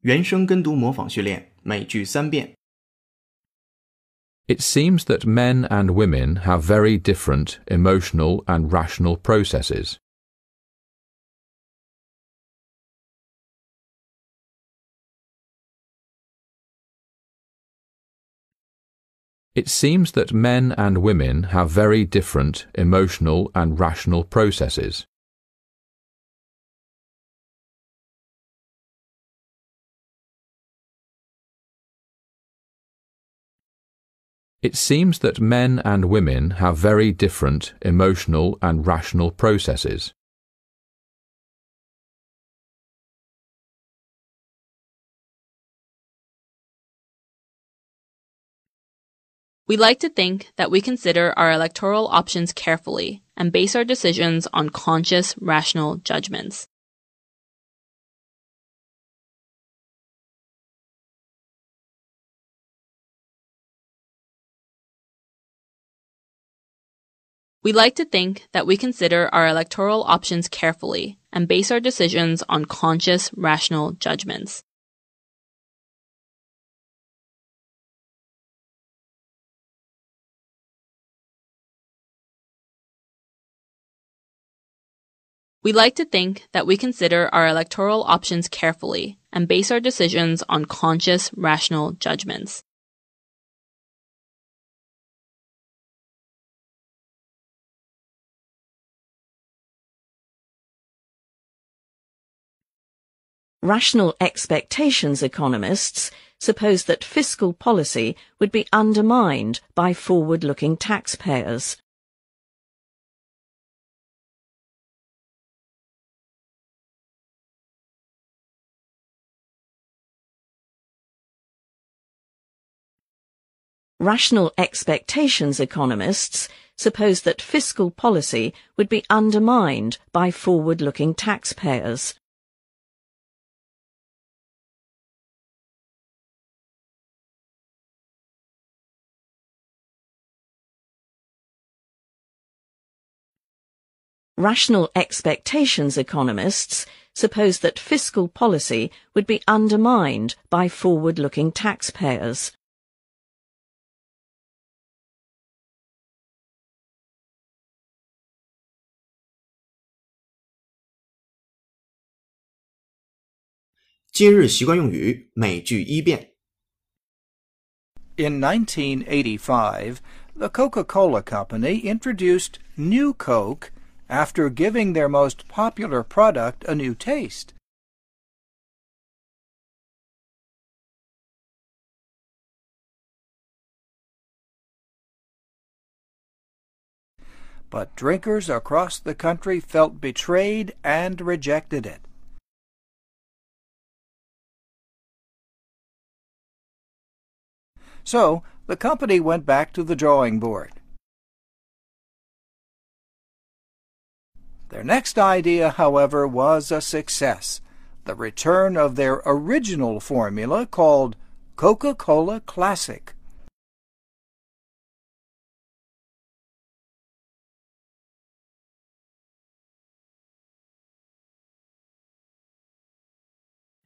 原声跟读模仿训练，每句三遍。 It seems that men and women have very different emotional and rational processes. It seems that men and women have very different emotional and rational processes. It seems that men and women have very different emotional and rational processes. We like to think that we consider our electoral options carefully and base our decisions on conscious, rational judgments. We like to think that we consider our electoral options carefully and base our decisions on conscious, rational judgments. We like to think that we consider our electoral options carefully and base our decisions on conscious, rational judgments. Rational expectations economists suppose that fiscal policy would be undermined by forward-looking taxpayers. Rational expectations economists suppose that fiscal policy would be undermined by forward-looking taxpayers. Rational expectations economists suppose that fiscal policy would be undermined by forward-looking taxpayers. In 1985, the Coca-Cola Company introduced New Coke after giving their most popular product a new taste. But drinkers across the country felt betrayed and rejected it. So the company went back to the drawing board. Their next idea, however, was a success the return of their original formula called Coca Cola Classic.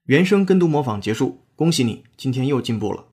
原声跟读模仿结束，恭喜你，今天又进步了。